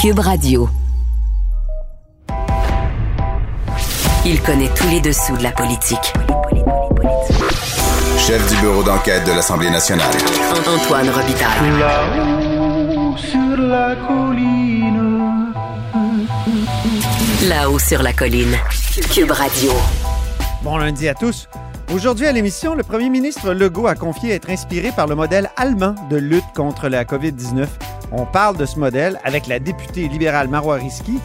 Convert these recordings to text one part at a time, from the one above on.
Cube Radio. Il connaît tous les dessous de la politique. Chef du bureau d'enquête de l'Assemblée nationale. Antoine Robitaille. Là-haut sur la colline. Là-haut sur la colline. Cube Radio. Bon lundi à tous. Aujourd'hui à l'émission, le premier ministre Legault a confié être inspiré par le modèle allemand de lutte contre la COVID-19. On parle de ce modèle avec la députée libérale Marois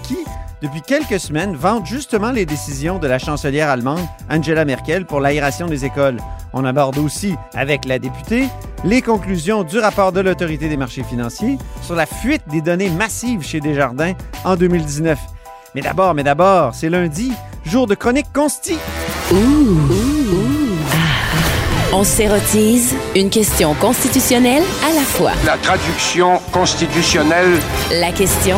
qui, depuis quelques semaines, vante justement les décisions de la chancelière allemande Angela Merkel pour l'aération des écoles. On aborde aussi, avec la députée, les conclusions du rapport de l'autorité des marchés financiers sur la fuite des données massives chez Desjardins en 2019. Mais d'abord, mais d'abord, c'est lundi, jour de chronique consti. On s'érotise une question constitutionnelle à la fois. La traduction constitutionnelle La question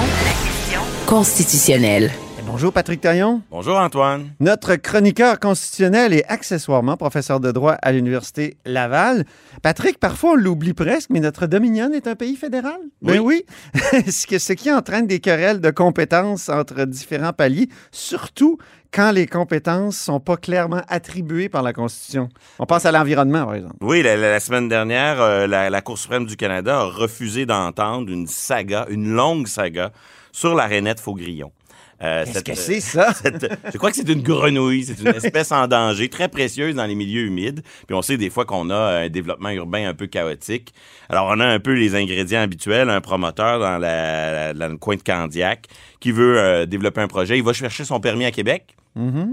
constitutionnelle. Bonjour Patrick Taillon, Bonjour Antoine. notre chroniqueur constitutionnel et accessoirement professeur de droit à l'Université Laval. Patrick, parfois on l'oublie presque, mais notre Dominion est un pays fédéral. Ben oui. ce, que- ce qui entraîne des querelles de compétences entre différents paliers, surtout quand les compétences sont pas clairement attribuées par la Constitution. On pense à l'environnement, par exemple. Oui, la, semaine dernière, euh, la, la Cour suprême du Canada a refusé d'entendre une saga, une longue saga sur la rainette Faugrillon. Euh, Qu'est-ce que c'est, ça? cette- je crois que c'est une grenouille, c'est une espèce en danger, très précieuse dans les milieux humides. Puis on sait des fois qu'on a un développement urbain un peu chaotique. Alors on a un peu les ingrédients habituels, un promoteur dans, la, dans le coin de Candiac qui veut euh, développer un projet. Il va chercher son permis à Québec,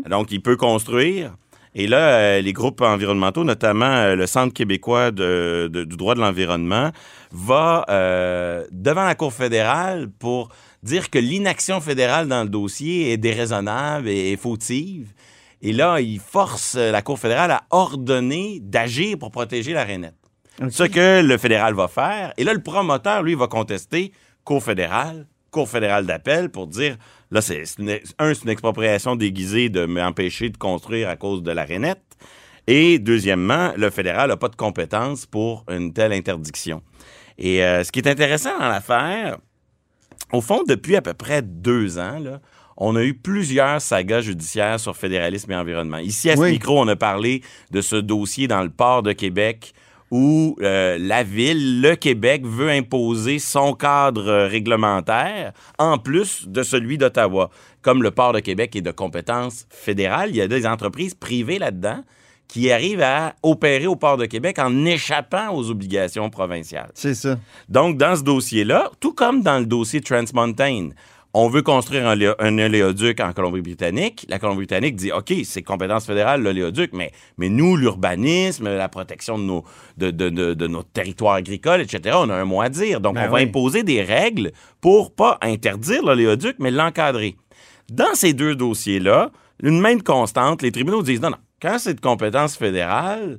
donc il peut construire. Et là, euh, les groupes environnementaux, notamment euh, le Centre québécois de- de- du droit de l'environnement, va euh, devant la Cour fédérale pour dire que l'inaction fédérale dans le dossier est déraisonnable et, fautive. Et là, il force la Cour fédérale à ordonner d'agir pour protéger la rainette. Ce que le fédéral va faire. Et là, le promoteur, lui, va contester Cour fédérale, Cour fédérale d'appel pour dire, là, c'est un, c'est une expropriation déguisée de m'empêcher de construire à cause de la rainette. Et deuxièmement, le fédéral n'a pas de compétence pour une telle interdiction. Et euh, ce qui est intéressant dans l'affaire, au fond, depuis à peu près deux ans, là, on a eu plusieurs sagas judiciaires sur fédéralisme et environnement. Ici, à ce Oui. micro, on a parlé de ce dossier dans le port de Québec où euh, la ville, le Québec, veut imposer son cadre euh, réglementaire en plus de celui d'Ottawa. Comme le port de Québec est de compétence fédérale, il y a des entreprises privées là-dedans qui arrivent à opérer au port de Québec en échappant aux obligations provinciales. C'est ça. Donc, dans ce dossier-là, tout comme dans le dossier Trans Mountain, on veut construire un, un oléoduc en Colombie-Britannique. La Colombie-Britannique dit, OK, c'est compétence fédérale, l'oléoduc, mais, mais nous, l'urbanisme, la protection de nos, de, de, de, de agricoles, etc., on a un mot à dire. Donc, Ben on va imposer des règles pour pas interdire l'oléoduc, mais l'encadrer. Dans ces deux dossiers-là, une même constante, les tribunaux disent, non, non, quand c'est de compétence fédérale,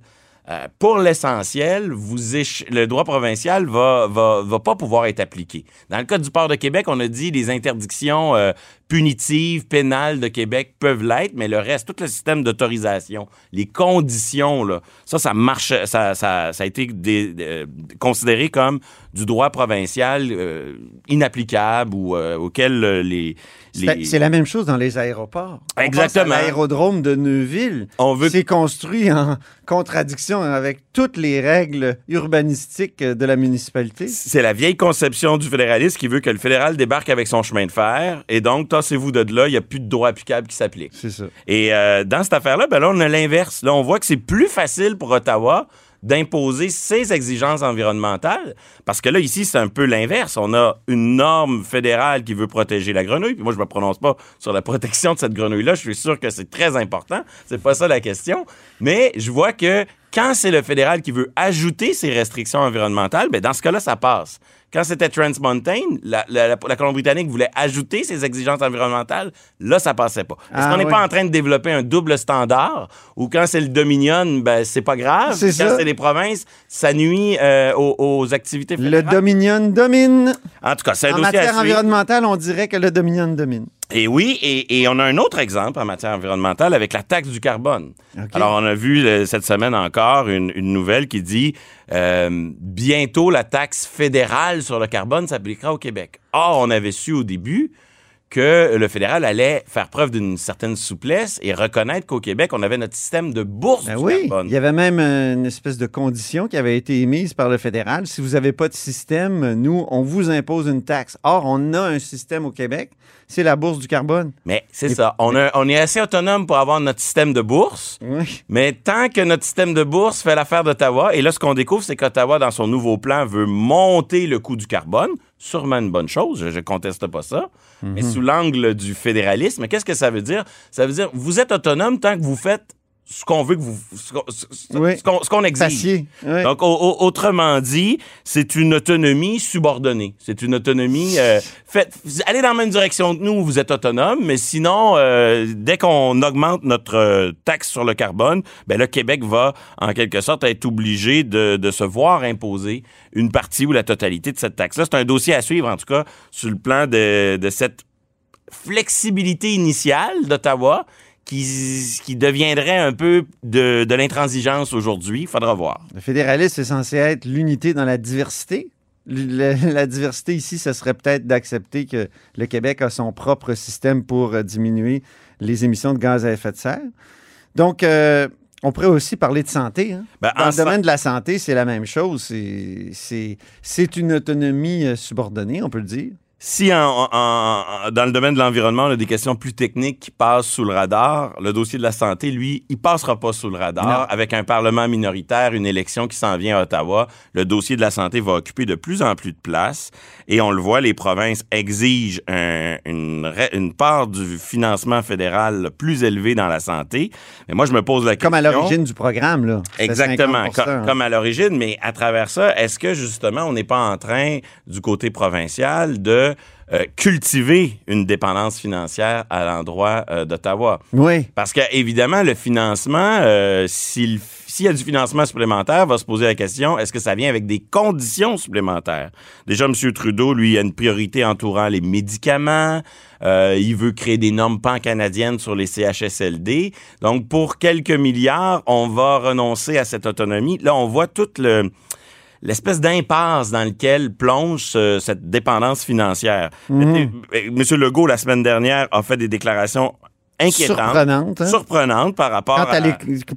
euh, pour l'essentiel, le droit provincial va, va, va pas pouvoir être appliqué. Dans le cas du port de Québec, on a dit les interdictions euh, punitives, pénales de Québec peuvent l'être, mais le reste, tout le système d'autorisation, les conditions, là, ça, ça marche, ça, ça, ça a été dé- considéré comme du droit provincial euh, inapplicable ou euh, auquel euh, les, C'est les- c'est la même chose dans les aéroports. Exactement. L'aérodrome de Neuville, On veut- c'est construit en contradiction avec toutes les règles urbanistiques de la municipalité. C'est la vieille conception du fédéralisme qui veut que le fédéral débarque avec son chemin de fer et donc, tassez-vous de là, il n'y a plus de droit applicable qui s'applique. C'est ça. Et euh, dans cette affaire-là, ben là, on a l'inverse. Là, on voit que c'est plus facile pour Ottawa d'imposer ses exigences environnementales. Parce que là, ici, c'est un peu l'inverse. On a une norme fédérale qui veut protéger la grenouille. Puis moi, je me prononce pas sur la protection de cette grenouille-là. Je suis sûr que c'est très important. C'est pas ça la question. Mais je vois que quand c'est le fédéral qui veut ajouter ses restrictions environnementales, ben dans ce cas-là, ça passe. Quand c'était Trans Mountain, la, la- la- la Colombie-Britannique voulait ajouter ses exigences environnementales. Là, ça passait pas. Est-ce Ah, qu'on n'est oui. pas en train de développer un double standard ou quand c'est le Dominion, ben, c'est pas grave. Quand c'est les provinces, ça nuit euh, aux, aux activités Le fédérales. Dominion domine. En tout cas, c'est un En dossier matière environnementale, on dirait que le Dominion domine. Et oui, et, et on a un autre exemple en matière environnementale avec la taxe du carbone. Alors, on a vu euh, cette semaine encore une, une nouvelle qui dit euh, bientôt la taxe fédérale sur le carbone s'appliquera au Québec. Or, on avait su au début que le fédéral allait faire preuve d'une certaine souplesse et reconnaître qu'au Québec, on avait notre système de bourse Ben du oui, carbone. il y avait même une espèce de condition qui avait été émise par le fédéral. Si vous n'avez pas de système, nous, on vous impose une taxe. Or, on a un système au Québec, c'est la bourse du carbone. Mais c'est ça. On, a- on est assez autonome pour avoir notre système de bourse. Oui. Mais tant que notre système de bourse fait l'affaire d'Ottawa, et là, ce qu'on découvre, c'est qu'Ottawa, dans son nouveau plan, veut monter le coût du carbone. Sûrement une bonne chose, je, je conteste pas ça. Mais sous l'angle du fédéralisme, qu'est-ce que ça veut dire? Ça veut dire, vous êtes autonome tant que vous faites ce qu'on veut que vous. ce qu'on- Oui. exige. Oui. Donc, au- au- autrement dit, c'est une autonomie subordonnée. C'est une autonomie. Euh, faites, allez dans la même direction que nous, vous êtes autonome, mais sinon, euh, dès qu'on augmente notre euh, taxe sur le carbone, ben le Québec va, en quelque sorte, être obligé de, de se voir imposer une partie ou la totalité de cette taxe-là. C'est un dossier à suivre, en tout cas, sur le plan de, de cette flexibilité initiale d'Ottawa qui, qui deviendrait un peu de, de l'intransigeance aujourd'hui. Il faudra voir. Le fédéralisme est censé être l'unité dans la diversité. La diversité ici, ce serait peut-être d'accepter que le Québec a son propre système pour euh, diminuer les émissions de gaz à effet de serre. Donc, euh, on pourrait aussi parler de santé. hein. Ben, Dans en le sa- domaine de la santé, c'est la même chose. C'est- C'est c'est une autonomie euh, subordonnée, on peut le dire. Si en- en- en- dans le domaine de l'environnement, on a des questions plus techniques qui passent sous le radar, le dossier de la santé, lui, il passera pas sous le radar. Non. Avec un Parlement minoritaire, une élection qui s'en vient à Ottawa, le dossier de la santé va occuper de plus en plus de place. Et on le voit, les provinces exigent un- une, une part du financement fédéral plus élevée dans la santé. Mais moi, je me pose la question... Comme à l'origine du programme. Là. Exactement, 50%, comme, hein. comme à l'origine, mais à travers ça, est-ce que justement on n'est pas en train, du côté provincial, de euh, cultiver une dépendance financière à l'endroit euh, d'Ottawa? Oui. Parce que évidemment, le financement, euh, s'il s'il y a du financement supplémentaire, va se poser la question, est-ce que ça vient avec des conditions supplémentaires? Déjà, M. Trudeau, lui, a une priorité entourant les médicaments. Euh, il veut créer des normes pan-canadiennes sur les CHSLD. Donc, pour quelques milliards, on va renoncer à cette autonomie. Là, on voit toute le l'espèce d'impasse dans lequel plonge ce- cette dépendance financière. Monsieur Legault, la semaine dernière, a fait des déclarations inquiétantes Surprenante. hein? surprenante par rapport à...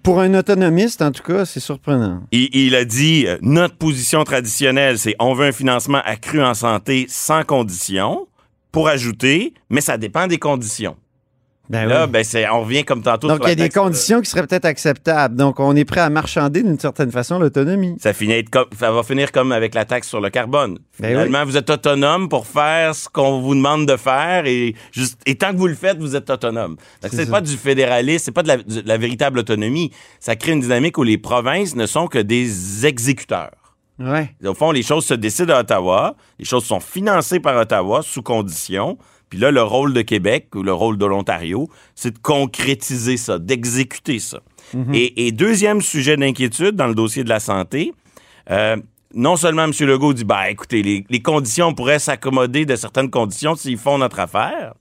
Pour un autonomiste, en tout cas, c'est surprenant. Il, il a dit, euh, notre position traditionnelle, c'est on veut un financement accru en santé sans condition, pour ajouter, mais ça dépend des conditions. Ben Là, oui. ben, c'est, on revient comme tantôt Donc, il y a des euh, conditions qui seraient peut-être acceptables. Donc, on est prêt à marchander d'une certaine façon l'autonomie. Ça, finit être comme, ça va finir comme avec la taxe sur le carbone. Ben Finalement, vous êtes autonome pour faire ce qu'on vous demande de faire et, juste, et tant que vous le faites, vous êtes autonome. Donc, C'est pas du fédéralisme, c'est pas de la, de la véritable autonomie. Ça crée une dynamique où les provinces ne sont que des exécuteurs. Ouais. Au fond, les choses se décident à Ottawa, les choses sont financées par Ottawa sous condition. Puis là, le rôle de Québec ou le rôle de l'Ontario, c'est de concrétiser ça, d'exécuter ça. et, et deuxième sujet d'inquiétude dans le dossier de la santé, euh, non seulement M. Legault dit, bah écoutez, les, les conditions pourraient s'accommoder de certaines conditions s'ils font notre affaire,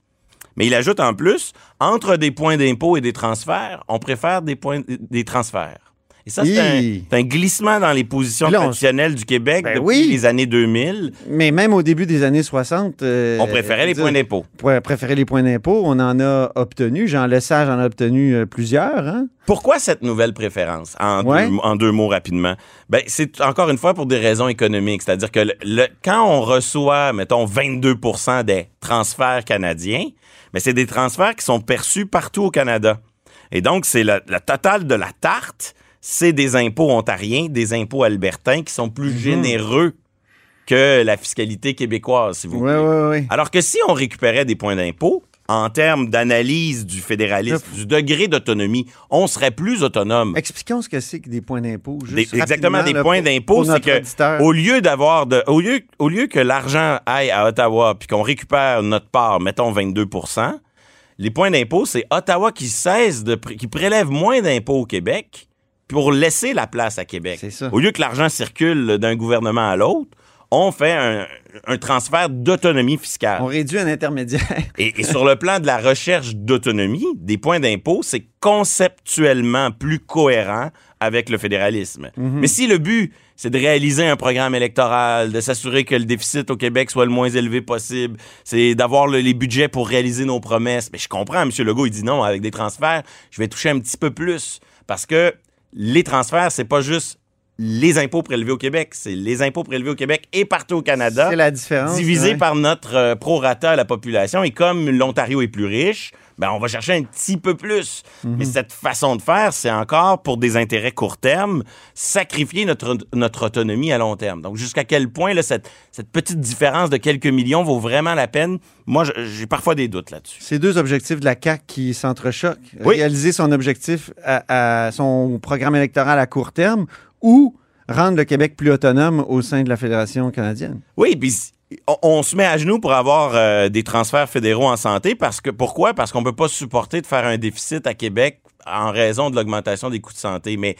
mais il ajoute en plus, entre des points d'impôt et des transferts, on préfère des points des transferts. Et ça, c'est un, Hi. c'est un glissement dans les positions là, on- traditionnelles du Québec Ben depuis oui. les années 2000. Mais même au début des années 60... euh, On préférait les points d'impôt. pour préférer les points d'impôt, on en a obtenu. Jean Lesage en a obtenu euh, plusieurs. Hein? Pourquoi cette nouvelle préférence? En, Ouais. deux, en deux mots rapidement? Ben, c'est encore une fois pour des raisons économiques. C'est-à-dire que le, le- quand on reçoit, mettons, 22% des transferts canadiens, ben, c'est des transferts qui sont perçus partout au Canada. Et donc, c'est la, la totale de la tarte, c'est des impôts ontariens, des impôts albertains qui sont plus généreux que la fiscalité québécoise, si vous Oui, voulez. oui, oui. Alors que si on récupérait des points d'impôt, en termes d'analyse du fédéralisme, du degré d'autonomie, on serait plus autonome. Expliquons ce que c'est que des points d'impôt. Exactement, des là, points d'impôt, c'est que auditeur. au lieu d'avoir de, au lieu, au lieu que l'argent aille à Ottawa puis qu'on récupère notre part, mettons 22% les points d'impôt, c'est Ottawa qui cesse de, qui prélève moins d'impôts au Québec pour laisser la place à Québec. C'est ça. Au lieu que l'argent circule d'un gouvernement à l'autre, on fait un, un transfert d'autonomie fiscale. On réduit un intermédiaire. Et, et sur le plan de la recherche d'autonomie, des points d'impôt, c'est conceptuellement plus cohérent avec le fédéralisme. Mais si le but, c'est de réaliser un programme électoral, de s'assurer que le déficit au Québec soit le moins élevé possible, c'est d'avoir le- les budgets pour réaliser nos promesses, mais je comprends, M. Legault, il dit non, avec des transferts, je vais toucher un petit peu plus. Parce que les transferts, c'est pas juste les impôts prélevés au Québec, c'est les impôts prélevés au Québec et partout au Canada C'est la différence. divisé ouais. par notre euh, prorata à la population. Et comme l'Ontario est plus riche, ben on va chercher un petit peu plus. Mhm. Mais cette façon de faire, c'est encore pour des intérêts court terme, sacrifier notre, notre autonomie à long terme. Donc, jusqu'à quel point là, cette, cette petite différence de quelques millions vaut vraiment la peine? Moi, j'ai parfois des doutes là-dessus. C'est deux objectifs de la CAQ qui s'entrechoquent. Oui. Réaliser son objectif à, à son programme électoral à court terme ou rendre le Québec plus autonome au sein de la Fédération canadienne. Oui, puis on, on se met à genoux pour avoir euh, des transferts fédéraux en santé parce que pourquoi? Parce qu'on peut pas supporter de faire un déficit à Québec en raison de l'augmentation des coûts de santé, mais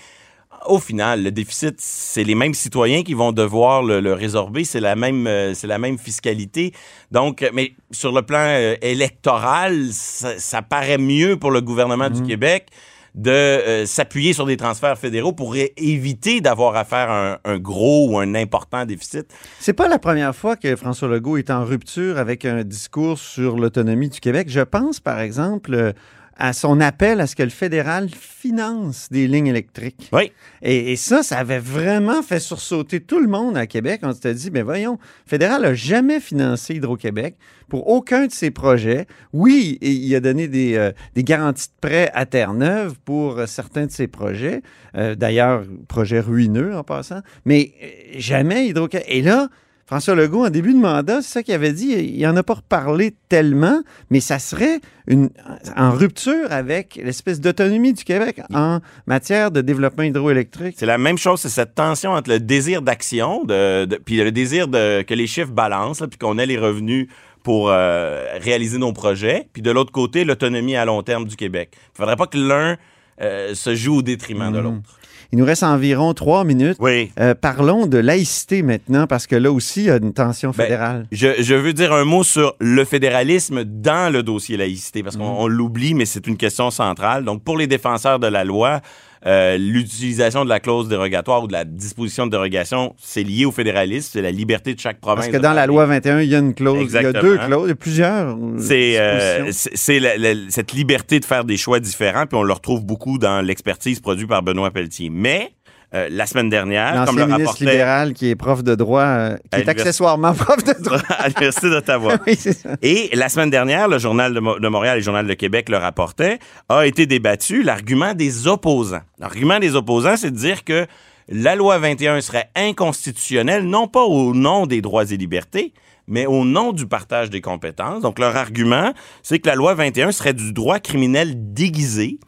au final, le déficit, c'est les mêmes citoyens qui vont devoir le, le résorber, c'est la même, euh, c'est la même fiscalité. Donc, euh, mais sur le plan euh, électoral, ça, ça paraît mieux pour le gouvernement du Québec de euh, s'appuyer sur des transferts fédéraux pour éviter d'avoir à faire un, un gros ou un important déficit. C'est pas la première fois que François Legault est en rupture avec un discours sur l'autonomie du Québec. Je pense, par exemple, euh, à son appel à ce que le fédéral finance des lignes électriques. Oui. Et, et ça, ça avait vraiment fait sursauter tout le monde à Québec. On s'était dit, mais voyons, le fédéral n'a jamais financé Hydro-Québec pour aucun de ses projets. Oui, et il a donné des, euh, des garanties de prêt à Terre-Neuve pour euh, certains de ses projets. Euh, D'ailleurs, projet ruineux en passant. Mais jamais Hydro-Québec. Et là, François Legault, en début de mandat, c'est ça qu'il avait dit, il n'en a pas reparlé tellement, mais ça serait une, en rupture avec l'espèce d'autonomie du Québec en matière de développement hydroélectrique. C'est la même chose, c'est cette tension entre le désir d'action, de, de- puis le désir de que les chiffres balancent, là, puis qu'on ait les revenus pour euh, réaliser nos projets, puis de l'autre côté, l'autonomie à long terme du Québec. Il faudrait pas que l'un euh, se joue au détriment de Mhm. l'autre. Il nous reste environ trois minutes. Oui. Euh, parlons de laïcité maintenant, parce que là aussi, il y a une tension Ben, fédérale. Je, je veux dire un mot sur le fédéralisme dans le dossier laïcité, parce qu'on on l'oublie, mais c'est une question centrale. Donc, pour les défenseurs de la loi, euh, l'utilisation de la clause dérogatoire ou de la disposition de dérogation, c'est lié au fédéralisme, c'est la liberté de chaque province. Parce que dans la loi 21, il y a une clause. Il y a deux clauses, il y a plusieurs. euh, C'est euh, dispositions. c'est c'est la- la- cette liberté de faire des choix différents, puis on le retrouve beaucoup dans l'expertise produite par Benoît Pelletier. Mais euh, la semaine dernière, comme L'ancien le ministre rapportait libéral qui est prof de droit, euh, qui est accessoirement prof de droit. à l'Université d'Ottawa. oui, c'est ça. Et la semaine dernière, le Journal de, Mo- de Montréal et le Journal de Québec le rapportaient, a été débattu l'argument des opposants. L'argument des opposants, c'est de dire que la loi 21 serait inconstitutionnelle, non pas au nom des droits et libertés, mais au nom du partage des compétences. Donc, leur argument, c'est que la loi 21 serait du droit criminel déguisé,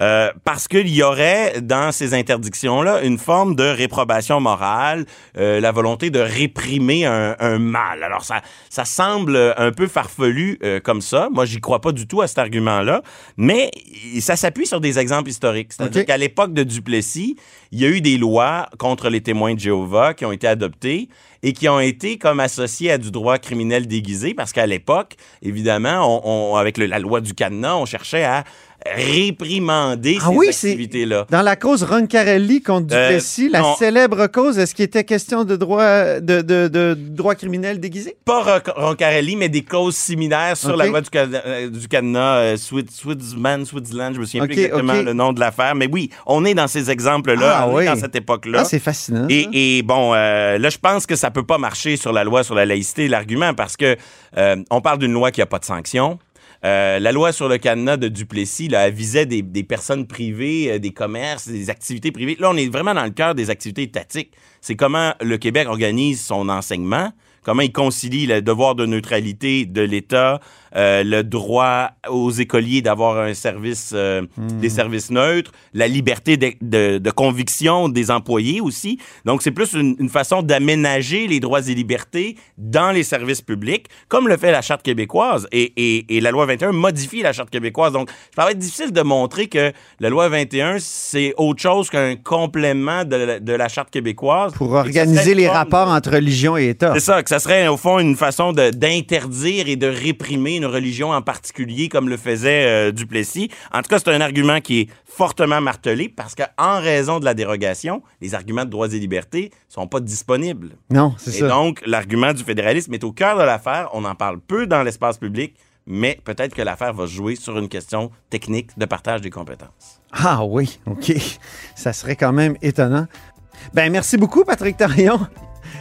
euh, parce qu'il y aurait dans ces interdictions-là une forme de réprobation morale, euh, la volonté de réprimer un, un mal. Alors ça, ça semble un peu farfelu euh, comme ça. Moi, j'y crois pas du tout à cet argument-là, mais ça s'appuie sur des exemples historiques. C'est-à-dire qu'à l'époque de Duplessis, il y a eu des lois contre les témoins de Jéhovah qui ont été adoptées et qui ont été comme associées à du droit criminel déguisé parce qu'à l'époque, évidemment, avec la loi du cadenas, on cherchait à réprimander Ah ces oui, activités-là. Dans la cause Roncarelli contre Euh, Duplessis, la célèbre cause, est-ce qu'il était question de droit, de, de, de droit criminel déguisé? Pas Ron- Roncarelli, mais des clauses similaires sur la loi du, euh, du cadenas, euh, Switzman, Switzerland, je me souviens OK, plus exactement le nom de l'affaire, mais oui, on est dans ces exemples-là, Ah oui. dans cette époque-là. Ah, c'est fascinant. Et, et bon, euh, là, je pense que ça peut pas marcher sur la loi sur la laïcité, l'argument, parce que euh, on parle d'une loi qui a pas de sanction. Euh, la loi sur le cadenas de Duplessis, là, visait des, des personnes privées, euh, des commerces, des activités privées. Là, on est vraiment dans le cœur des activités étatiques. C'est comment le Québec organise son enseignement, comment il concilie le devoir de neutralité de l'État, euh, le droit aux écoliers d'avoir un service, euh, Hmm. des services neutres, la liberté de, de- de conviction des employés aussi. Donc, c'est plus une, une façon d'aménager les droits et libertés dans les services publics, comme le fait la Charte québécoise. Et, et- et la loi 21 modifie la Charte québécoise. Donc, ça va être difficile de montrer que la loi 21, c'est autre chose qu'un complément de, la- de la Charte québécoise. Pour organiser les forme- rapports entre religion et État. c'est ça, que ça serait au fond une façon d'interdire et de réprimer une religion en particulier, comme le faisait euh, Duplessis. En tout cas, c'est un argument qui est fortement martelé parce qu'en raison de la dérogation, les arguments de droits et libertés sont pas disponibles. Non, c'est Et ça. donc, l'argument du fédéralisme est au cœur de l'affaire. On en parle peu dans l'espace public, mais peut-être que l'affaire va jouer sur une question technique de partage des compétences. Ah oui, OK. Ça serait quand même étonnant. Ben, merci beaucoup, Patrick Tarion,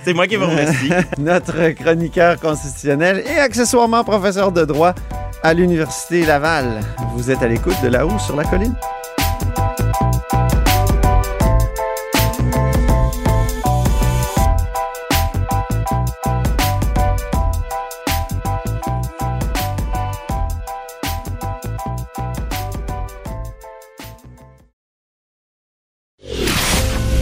C'est moi qui vous remercie. notre chroniqueur constitutionnel et accessoirement professeur de droit à l'Université Laval. Vous êtes à l'écoute de là-haut sur la colline.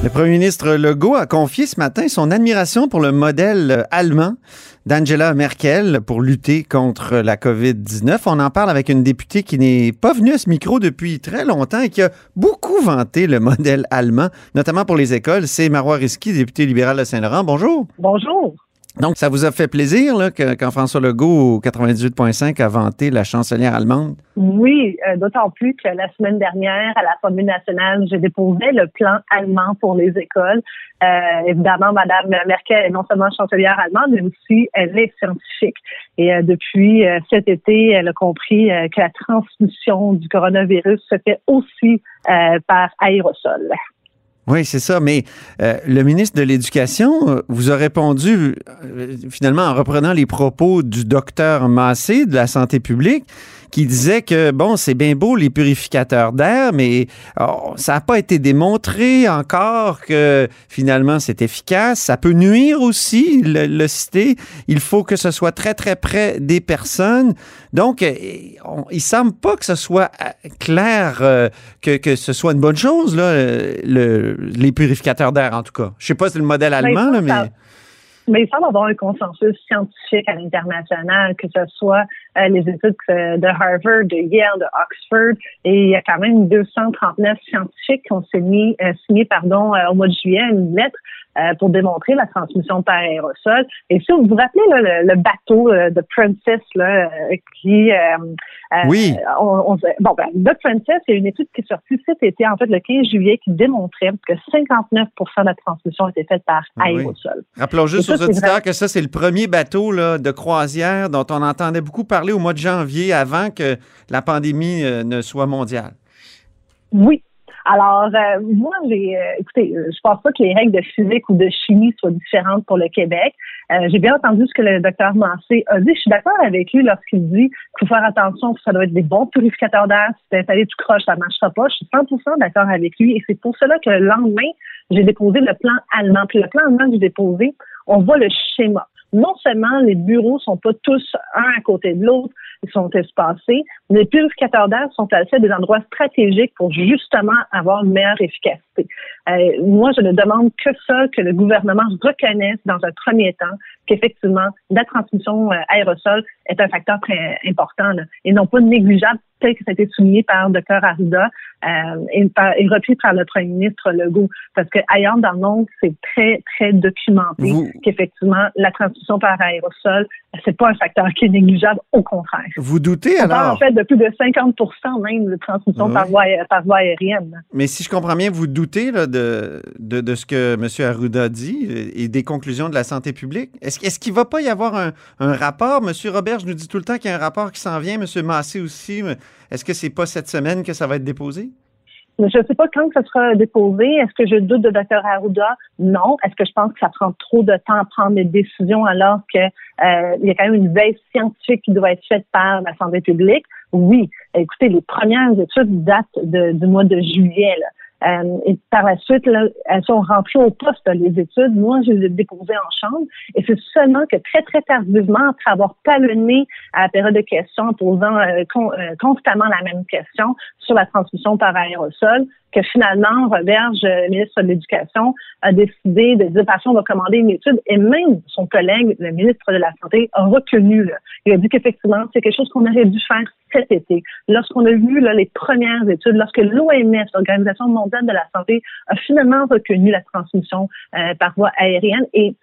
Le premier ministre Legault a confié ce matin son admiration pour le modèle allemand d'Angela Merkel pour lutter contre la COVID-19. On en parle avec une députée qui n'est pas venue à ce micro depuis très longtemps et qui a beaucoup vanté le modèle allemand, notamment pour les écoles. C'est Marois Risky, députée libérale de Saint-Laurent. Bonjour. Bonjour. Donc, ça vous a fait plaisir que- quand François Legault, au 98.5, a vanté la chancelière allemande? Oui, euh, d'autant plus que la semaine dernière, à l'Assemblée nationale, j'ai déposé le plan allemand pour les écoles. Euh, évidemment, Madame Merkel est non seulement chancelière allemande, mais aussi elle est scientifique. Et euh, depuis euh, cet été, elle a compris que la transmission du coronavirus se fait aussi par aérosol. Oui, c'est ça. Mais euh, le ministre de l'Éducation euh, vous a répondu euh, finalement en reprenant les propos du docteur Massé de la santé publique qui disait que, bon, c'est bien beau les purificateurs d'air, mais oh, ça n'a pas été démontré encore que finalement c'est efficace. Ça peut nuire aussi, le, le citer. Il faut que ce soit très, très près des personnes. Donc, on, il semble pas que ce soit euh, clair euh, que, que ce soit une bonne chose, là, euh, le, les purificateurs d'air, en tout cas. Je sais pas si c'est le modèle allemand, là, mais... Mais il semble avoir un consensus scientifique à l'international, que ce soit euh, les études de Harvard, de Yale, de Oxford, et il y a quand même 239 scientifiques qui ont signé, euh, signé pardon, euh, au mois de juillet une lettre euh, pour démontrer la transmission par aérosol. Et si vous vous rappelez là, le, le bateau euh, de Princess là, euh, qui... Oui. on- on- bon, ben, The Princess, il y a une étude qui est sortie cet été, en fait, le 15 juillet, qui démontrait que 59% de la transmission était faite par Ah oui. aérosol. Rappelons juste ça, aux auditeurs que ça, c'est le premier bateau là, de croisière dont on entendait beaucoup parler au mois de janvier avant que la pandémie ne soit mondiale. Oui. Alors, euh, moi, j'ai, euh, écoutez, euh, je pense pas que les règles de physique ou de chimie soient différentes pour le Québec. Euh, j'ai bien entendu ce que le docteur Massé a dit. Je suis d'accord avec lui lorsqu'il dit qu'il faut faire attention, que ça doit être des bons purificateurs d'air. Si t'es installé tout croche, ça marchera pas. Je suis 100% d'accord avec lui. Et c'est pour cela que le lendemain, j'ai déposé le plan allemand. Puis le plan allemand que j'ai déposé, on voit le schéma. Non seulement les bureaux sont pas tous un à côté de l'autre, ils sont espacés, les purificateurs d'air sont placés à des endroits stratégiques pour justement avoir une meilleure efficacité. Euh, moi, je ne demande que ça, que le gouvernement reconnaisse dans un premier temps qu'effectivement, la transmission euh, aérosol est un facteur très important là, et non pas négligeable tel que ça a été souligné par Dr Arruda euh, et, par, et repris par le premier ministre Legault. Parce que ailleurs dans le monde, c'est très, très documenté Vous- qu'effectivement, la transmission par aérosol, c'est pas un facteur qui est négligeable, au contraire. Vous doutez On parle en alors, fait de plus de 50 même de transmission Oui. par, voie, par voie aérienne. mais si je comprends bien, vous doutez là, de, de, de ce que M. Arruda dit et des conclusions de la santé publique? Est-ce est qu'il ne va pas y avoir un, un rapport? M. Robert, je nous dis tout le temps qu'il y a un rapport qui s'en vient. M. Massé aussi. mais Est-ce que c'est pas cette semaine que ça va être déposé? je ne sais pas quand ça sera déposé. Est-ce que je doute de Dr. Arruda? Non. Est-ce que je pense que ça prend trop de temps à prendre des décisions alors que euh, il y a quand même une veille scientifique qui doit être faite par la santé publique? Oui. Écoutez, les premières études datent du mois de juillet. Euh, et par la suite, là, elles sont rentrées au poste, les études. Moi, je les ai déposées en chambre. Et c'est seulement que très, très tardivement, après avoir talonné à la période de questions, posant euh, euh, constamment la même question sur la transmission par aérosol, que finalement, Roberge, ministre de l'Éducation, a décidé de dire, parce on va commander une étude, et même son collègue, le ministre de la Santé, a reconnu. Là. Il a dit qu'effectivement, c'est quelque chose qu'on aurait dû faire cet été. Lorsqu'on a vu là, les premières études, lorsque l'OMS, l'Organisation mondiale de la santé, a finalement reconnu la transmission euh, par voie aérienne, et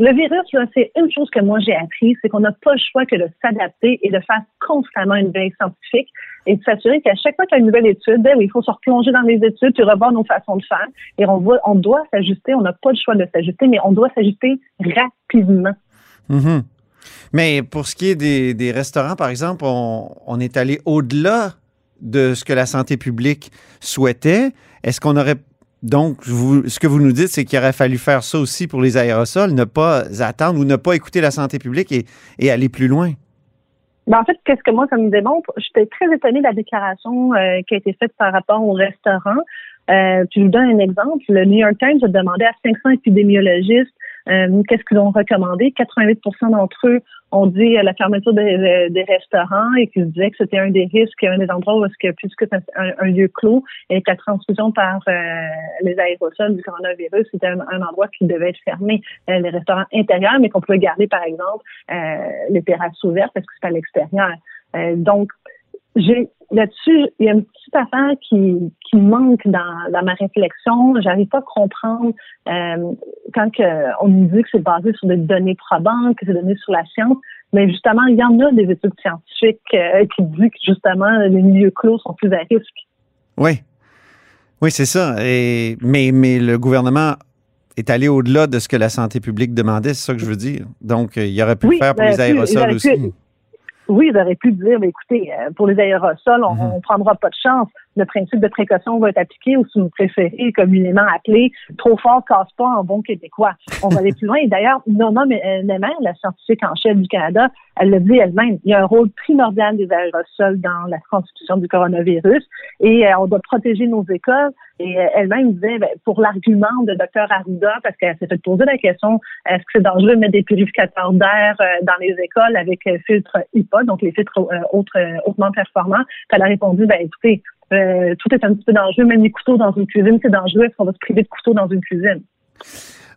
le virus, c'est une chose que moi j'ai appris, c'est qu'on n'a pas le choix que de s'adapter et de faire constamment une veille scientifique et de s'assurer qu'à chaque fois qu'il y a une nouvelle étude, ben, il faut se replonger dans les études, puis revoir nos façons de faire. Et on, doit s'ajuster, on n'a pas le choix de s'ajuster, mais on doit s'ajuster rapidement. Mm-hmm. Mais pour ce qui est des, restaurants, par exemple, on est allé au-delà de ce que la santé publique souhaitait. Est-ce qu'on aurait donc, ce que vous nous dites, c'est qu'il aurait fallu faire ça aussi pour les aérosols, ne pas attendre ou ne pas écouter la santé publique et, aller plus loin? Ben, en fait, qu'est-ce que moi, ça me démontre? J'étais très étonnée de la déclaration euh, qui a été faite par rapport au restaurant. Euh, je vous donne un exemple. Le New York Times a demandé à 500 épidémiologistes euh, qu'est-ce qu'ils ont recommandé? 88% d'entre eux ont dit la fermeture des, des restaurants et qu'ils disaient que c'était un des risques, un des endroits où est-ce que puisque c'est un, lieu clos et que la transmission par euh, les aérosols du coronavirus, c'était un, endroit qui devait être fermé. Euh, les restaurants intérieurs, mais qu'on pouvait garder, par exemple, les terrasses ouvertes parce que c'est à l'extérieur. donc, j'ai là-dessus, il y a une petite affaire qui, qui manque dans, dans ma réflexion. J'arrive pas à comprendre euh, quand que on nous dit que c'est basé sur des données probantes, que c'est donné sur la science. Mais justement, il y en a des études scientifiques euh, qui disent que justement les milieux clos sont plus à risque. Oui. Oui, c'est ça. Et, mais, mais le gouvernement est allé au-delà de ce que la santé publique demandait, c'est ça que je veux dire. Donc, euh, il aurait pu le faire pour ben, les aérosols aussi oui, ils auraient pu dire, mais écoutez, euh, pour les aérosols, on, mhm. on prendra pas de chance. Le principe de précaution va être appliqué ou si vous préférez, communément appelé, trop fort casse pas en bon québécois. On va aller plus loin. Et d'ailleurs, Noma Nemer, la scientifique en chef du Canada, elle le dit elle-même, il y a un rôle primordial des aérosols dans la transmission du coronavirus et euh, on doit protéger nos écoles. Et euh, elle-même disait, ben, pour l'argument de Dr Arruda, parce qu'elle s'est fait poser la question, est-ce que c'est dangereux de mettre des purificateurs d'air euh, dans les écoles avec filtre HIPAA, donc les filtres hautement performants? Elle a répondu, ben écoutez, tout est un petit peu dangereux, même les couteaux dans une cuisine, c'est dangereux, est-ce qu'on va se priver de couteaux dans une cuisine?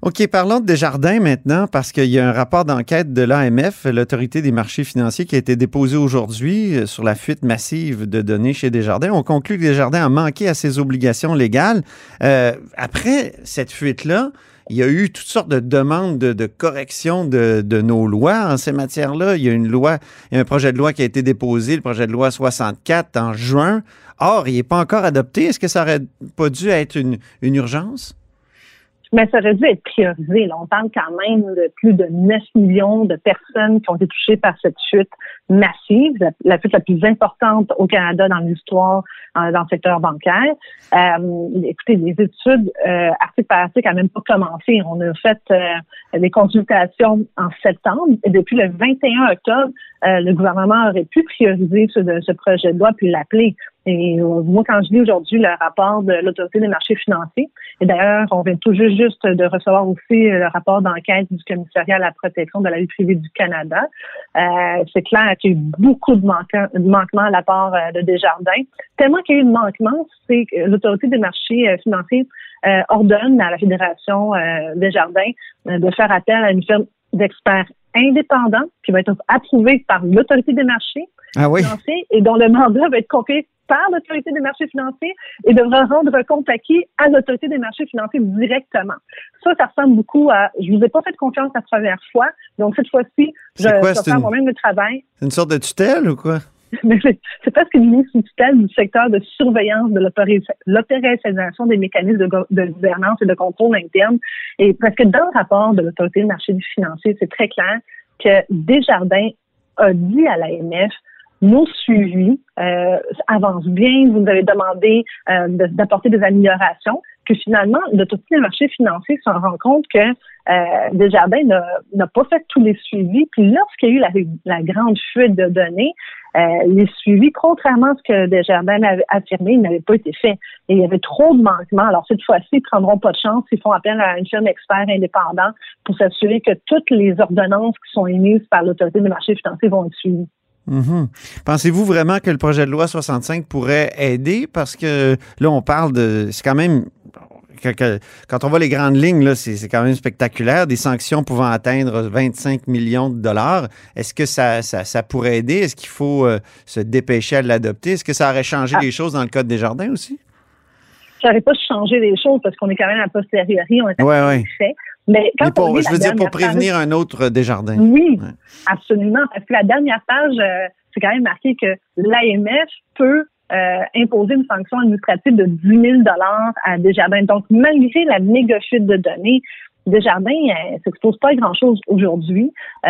OK, parlons de Desjardins maintenant, parce qu'il y a un rapport d'enquête de l'AMF, l'autorité des marchés financiers, qui a été déposé aujourd'hui euh, sur la fuite massive de données chez Desjardins. On conclut que Desjardins a manqué à ses obligations légales. Euh, après cette fuite-là, il y a eu toutes sortes de demandes de, correction de, nos lois en ces matières-là. Il y a une loi, il y a un projet de loi qui a été déposé, le projet de loi 64 en juin. Or, il n'est pas encore adopté. Est-ce que ça aurait pas dû être une urgence? Mais ça aurait dû être priorisé. On parle quand même de plus de 9 millions de personnes qui ont été touchées par cette chute massive, la, chute la plus importante au Canada dans l'histoire euh, dans le secteur bancaire. Euh, écoutez, les études euh, article par article n'ont même pas commencé. On a fait euh, des consultations en septembre et depuis le 21 octobre, le gouvernement aurait pu prioriser ce, ce projet de loi puis l'appeler. Et moi, quand je lis aujourd'hui le rapport de l'Autorité des marchés financiers, et d'ailleurs, on vient tout juste de recevoir aussi le rapport d'enquête du commissariat à la protection de la vie privée du Canada, euh, c'est clair qu'il y a eu beaucoup de, manquements à la part euh, de Desjardins. Tellement qu'il y a eu de manquements, c'est que l'Autorité des marchés euh, financiers ordonne à la Fédération Desjardins de faire appel à une firme d'experts indépendants qui va être approuvée par l'Autorité des marchés ah financiers et dont le mandat va être confié par l'autorité des marchés financiers et devra rendre compte à qui? À l'autorité des marchés financiers directement. Ça, ça ressemble beaucoup à, je vous ai pas fait confiance la première fois, donc cette fois-ci, je vais faire moi-même le travail. C'est une sorte de tutelle ou quoi? c'est une mise sous tutelle du secteur de surveillance de l'opérationnalisation des mécanismes de, gouvernance et de contrôle interne. Et parce que dans le rapport de l'autorité des marchés financiers, c'est très clair que Desjardins a dit à l'AMF nos suivis euh, avancent bien. Vous nous avez demandé euh, d'apporter des améliorations. Que finalement, de tous les marchés financiers se rend compte que euh, Desjardins n'a pas fait tous les suivis. Puis lorsqu'il y a eu la, grande fuite de données, euh, les suivis, contrairement à ce que Desjardins avait affirmé, n'avaient pas été faits. Et il y avait trop de manquements. Alors, cette fois-ci, ils prendront pas de chance. Ils font appel à une firme expert indépendant pour s'assurer que toutes les ordonnances qui sont émises par l'Autorité des marchés financiers vont être suivies. Mhm. Pensez-vous vraiment que le projet de loi 65 pourrait aider? Parce que là, on parle de. C'est quand même quand on voit les grandes lignes, c'est quand même spectaculaire. Des sanctions pouvant atteindre 25 millions de dollars. Est-ce que ça, ça, pourrait aider? Est-ce qu'il faut euh, se dépêcher à l'adopter? Est-ce que ça aurait changé les choses dans le Code des jardins aussi? Ça n'aurait pas changé les choses parce qu'on est quand même à posteriori, on est ouais, ouais. fait. Mais quand pour, je veux dire, pour prévenir un autre Desjardins. Oui, absolument. Parce que la dernière page, euh, c'est quand même marqué que l'AMF peut euh, imposer une sanction administrative de 10 000 à Desjardins. Donc, malgré la méga chute de données, Desjardins ne euh, s'expose pas à grand-chose aujourd'hui. Euh,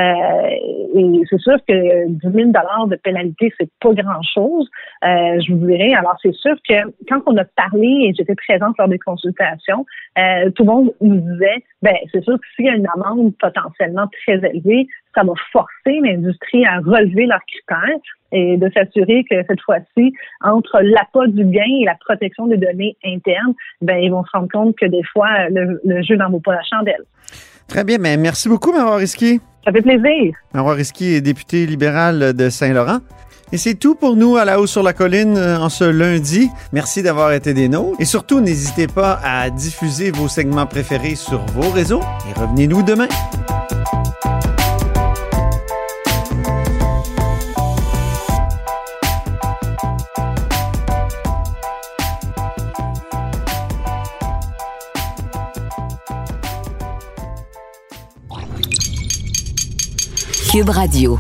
et c'est sûr que 10 000 de pénalité, c'est pas grand-chose. Euh, je vous dirais, alors c'est sûr que quand on a parlé, et j'étais présente lors des consultations, euh, tout le monde nous disait, ben c'est sûr que s'il y a une amende potentiellement très élevée, ça va forcer l'industrie à relever leurs critères et de s'assurer que cette fois-ci, entre l'appât du gain et la protection des données internes, ben ils vont se rendre compte que des fois, le, jeu n'en vaut pas la chandelle. Très bien, mais merci beaucoup, Marois Risky. Ça fait plaisir. Marois Risky est député libéral de Saint-Laurent. Et c'est tout pour nous à la haut sur la colline euh, en ce lundi. Merci d'avoir été des nôtres. Et surtout, n'hésitez pas à diffuser vos segments préférés sur vos réseaux. Et revenez-nous demain. Cube Radio.